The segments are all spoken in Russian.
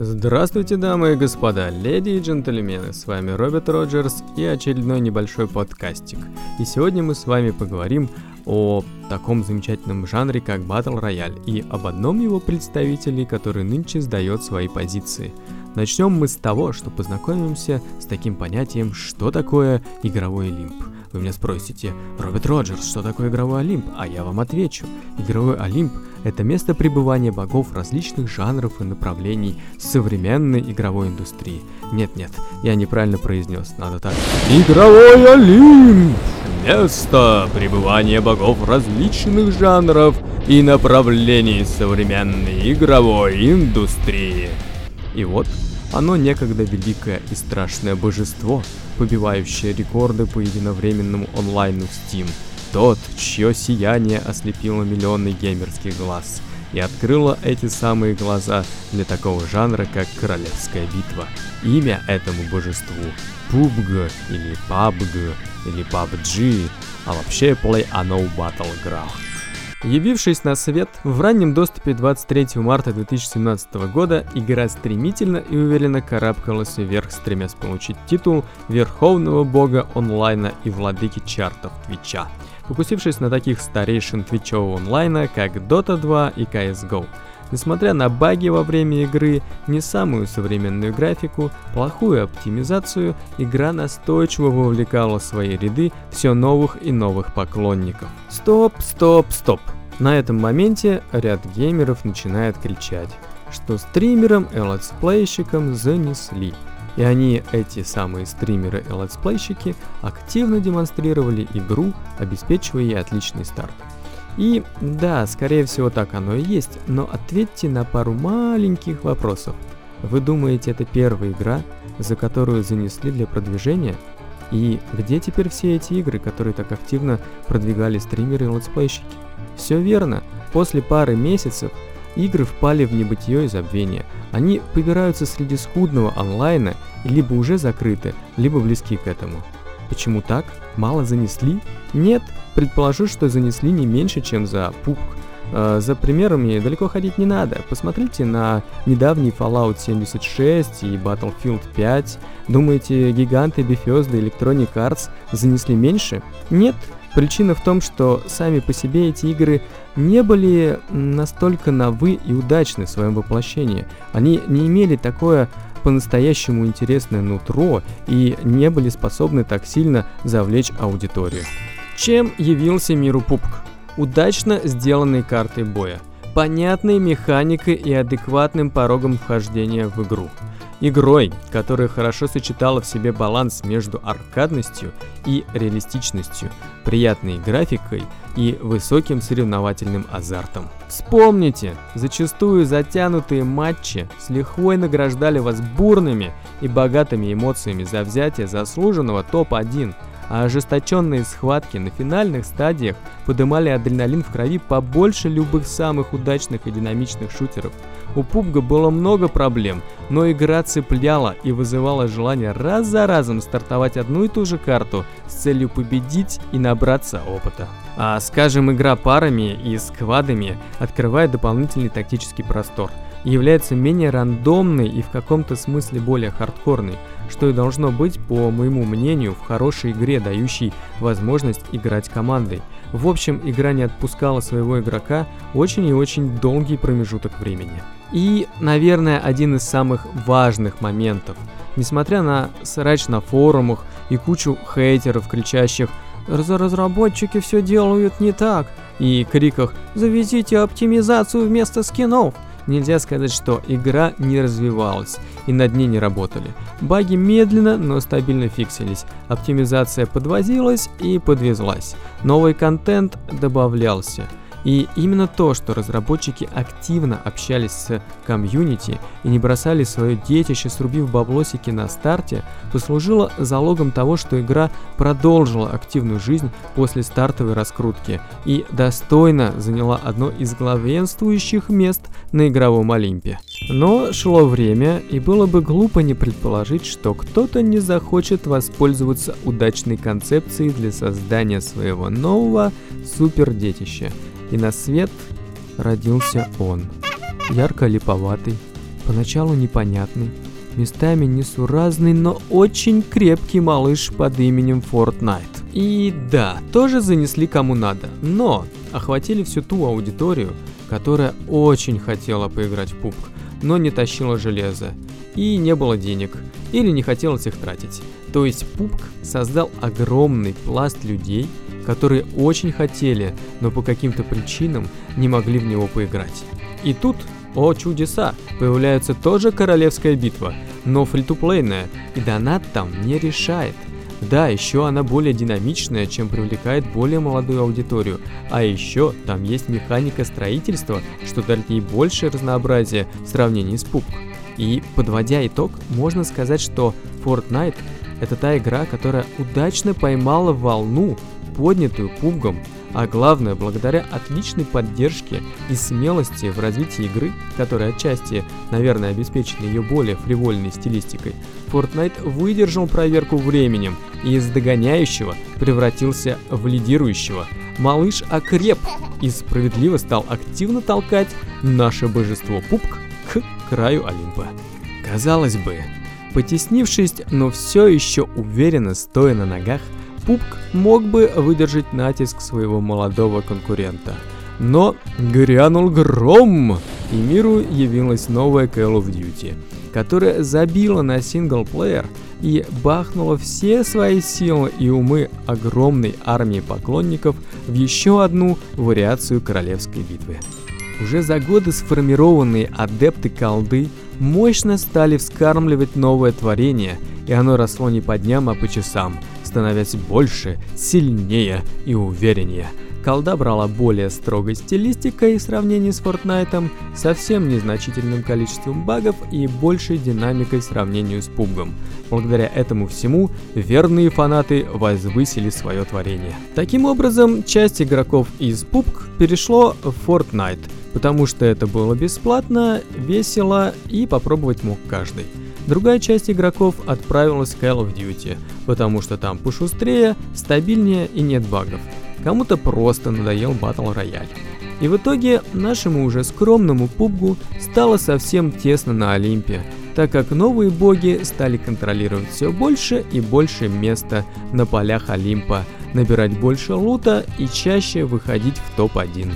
Здравствуйте, дамы и господа, леди и джентльмены, с вами Роберт Роджерс и очередной небольшой подкастик. И сегодня мы с вами поговорим о таком замечательном жанре, как Battle Royale, и об одном его представителе, который нынче сдает свои позиции. Начнем мы с того, что познакомимся с таким понятием, что такое игровой лимп. Вы меня спросите, Роберт Роджерс, что такое игровой Олимп? А я вам отвечу. Игровой Олимп – это место пребывания богов различных жанров и направлений современной игровой индустрии. Нет-нет, я неправильно произнес, надо так. Игровой Олимп! Место пребывания богов различных жанров и направлений современной игровой индустрии. И вот оно некогда великое и страшное божество, побивающее рекорды по единовременному онлайну в Steam. Тот, чье сияние ослепило миллионы геймерских глаз и открыло эти самые глаза для такого жанра, как Королевская битва. Имя этому божеству PUBG или PUBG или PUBG, а вообще Play Unknown Battleground. Явившись на свет в раннем доступе 23 марта 2017 года, игра стремительно и уверенно карабкалась вверх, стремясь получить титул Верховного Бога онлайна и владыки чартов Твича, покусившись на таких старейшин твичевого онлайна, как Dota 2 и CSGO – Несмотря на баги во время игры, не самую современную графику, плохую оптимизацию, игра настойчиво вовлекала в свои ряды все новых и новых поклонников. Стоп, стоп, стоп. На этом моменте ряд геймеров начинает кричать, что стримерам и летсплейщикам занесли. И они, эти самые стримеры и летсплейщики, активно демонстрировали игру, обеспечивая ей отличный старт. И да, скорее всего так оно и есть, но ответьте на пару маленьких вопросов. Вы думаете, это первая игра, за которую занесли для продвижения? И где теперь все эти игры, которые так активно продвигали стримеры и летсплейщики? Все верно, после пары месяцев игры впали в небытие и забвение. Они побираются среди скудного онлайна либо уже закрыты, либо близки к этому. Почему так? Мало занесли? Нет, предположу, что занесли не меньше, чем за пук. Э, за примерами далеко ходить не надо. Посмотрите на недавний Fallout 76 и Battlefield 5. Думаете, гиганты Bethesda и Electronic Arts занесли меньше? Нет. Причина в том, что сами по себе эти игры не были настолько новы и удачны в своем воплощении. Они не имели такое по-настоящему интересное нутро и не были способны так сильно завлечь аудиторию. Чем явился миру PUBG? Удачно сделанной картой боя, понятной механикой и адекватным порогом вхождения в игру – Игрой, которая хорошо сочетала в себе баланс между аркадностью и реалистичностью, приятной графикой и высоким соревновательным азартом. Вспомните, зачастую затянутые матчи с лихвой награждали вас бурными и богатыми эмоциями за взятие заслуженного топ-1 – а ожесточенные схватки на финальных стадиях подымали адреналин в крови побольше любых самых удачных и динамичных шутеров. У Пубга было много проблем, но игра цепляла и вызывала желание раз за разом стартовать одну и ту же карту с целью победить и набраться опыта. А скажем, игра парами и сквадами открывает дополнительный тактический простор – является менее рандомной и в каком-то смысле более хардкорной, что и должно быть, по моему мнению, в хорошей игре, дающей возможность играть командой. В общем, игра не отпускала своего игрока очень и очень долгий промежуток времени. И, наверное, один из самых важных моментов. Несмотря на срач на форумах и кучу хейтеров, кричащих «Разработчики все делают не так!» и криках «Завезите оптимизацию вместо скинов!» Нельзя сказать, что игра не развивалась и над ней не работали. Баги медленно, но стабильно фиксились, оптимизация подвозилась и подвезлась, новый контент добавлялся – и именно то, что разработчики активно общались с комьюнити и не бросали свое детище, срубив баблосики на старте, послужило залогом того, что игра продолжила активную жизнь после стартовой раскрутки и достойно заняла одно из главенствующих мест на игровом Олимпе. Но шло время, и было бы глупо не предположить, что кто-то не захочет воспользоваться удачной концепцией для создания своего нового супердетища – и на свет родился он, ярко липоватый, поначалу непонятный, местами несуразный, но очень крепкий малыш под именем Fortnite. И да, тоже занесли кому надо, но охватили всю ту аудиторию, которая очень хотела поиграть в пубг, но не тащила железо, и не было денег, или не хотелось их тратить. То есть пубг создал огромный пласт людей, которые очень хотели, но по каким-то причинам не могли в него поиграть. И тут, о чудеса, появляется тоже королевская битва, но фри-то-плейная, и донат там не решает. Да, еще она более динамичная, чем привлекает более молодую аудиторию. А еще там есть механика строительства, что дарит ей больше разнообразия в сравнении с PUBG. И подводя итог, можно сказать, что Fortnite это та игра, которая удачно поймала волну, поднятую PUBG а главное, благодаря отличной поддержке и смелости в развитии игры, которая отчасти, наверное, обеспечена ее более фривольной стилистикой, Fortnite выдержал проверку временем и из догоняющего превратился в лидирующего. Малыш окреп и справедливо стал активно толкать наше божество Пупк к краю Олимпа. Казалось бы, потеснившись, но все еще уверенно стоя на ногах, Пупк мог бы выдержать натиск своего молодого конкурента. Но грянул гром, и миру явилась новая Call of Duty, которая забила на синглплеер и бахнула все свои силы и умы огромной армии поклонников в еще одну вариацию королевской битвы. Уже за годы сформированные адепты колды мощно стали вскармливать новое творение, и оно росло не по дням, а по часам – становясь больше, сильнее и увереннее. Колда брала более строгой стилистикой в сравнении с Fortnite, совсем незначительным количеством багов и большей динамикой в сравнении с пубгом. Благодаря этому всему верные фанаты возвысили свое творение. Таким образом, часть игроков из PUBG перешло в Fortnite, потому что это было бесплатно, весело и попробовать мог каждый. Другая часть игроков отправилась в Call of Duty, потому что там пошустрее, стабильнее и нет багов. Кому-то просто надоел Battle Royale. И в итоге нашему уже скромному пубгу стало совсем тесно на Олимпе, так как новые боги стали контролировать все больше и больше места на полях Олимпа, набирать больше лута и чаще выходить в топ-1.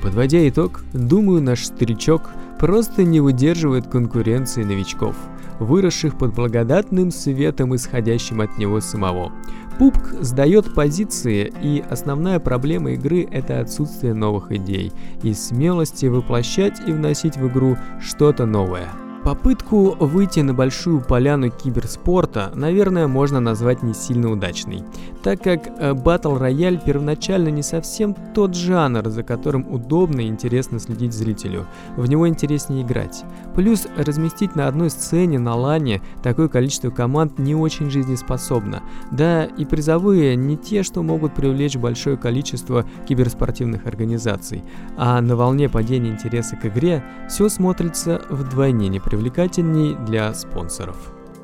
Подводя итог, думаю, наш старичок просто не выдерживает конкуренции новичков – выросших под благодатным светом, исходящим от него самого. Пупк сдает позиции, и основная проблема игры – это отсутствие новых идей и смелости воплощать и вносить в игру что-то новое – Попытку выйти на большую поляну киберспорта, наверное, можно назвать не сильно удачной, так как э, Battle Royale первоначально не совсем тот жанр, за которым удобно и интересно следить зрителю. В него интереснее играть. Плюс разместить на одной сцене на лане такое количество команд не очень жизнеспособно. Да и призовые не те, что могут привлечь большое количество киберспортивных организаций. А на волне падения интереса к игре все смотрится вдвойне неприятно привлекательней для спонсоров.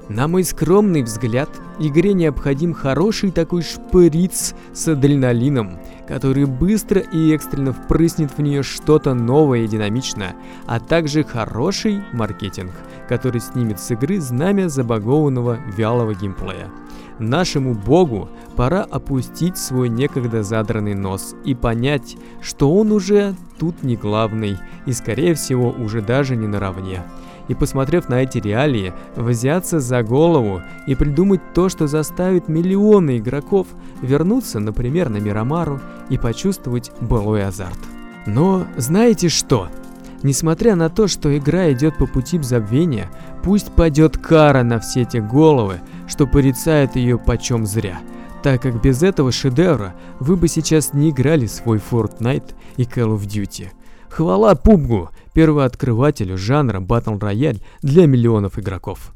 На мой скромный взгляд, игре необходим хороший такой шприц с адреналином, который быстро и экстренно впрыснет в нее что-то новое и динамичное, а также хороший маркетинг, который снимет с игры знамя забагованного вялого геймплея. Нашему богу пора опустить свой некогда задранный нос и понять, что он уже тут не главный и скорее всего уже даже не наравне и, посмотрев на эти реалии, взяться за голову и придумать то, что заставит миллионы игроков вернуться, например, на Мирамару и почувствовать былой азарт. Но знаете что? Несмотря на то, что игра идет по пути забвения, пусть падет кара на все те головы, что порицают ее почем зря, так как без этого шедевра вы бы сейчас не играли свой Fortnite и Call of Duty. Хвала Пубгу, первооткрывателю жанра Battle Royale для миллионов игроков.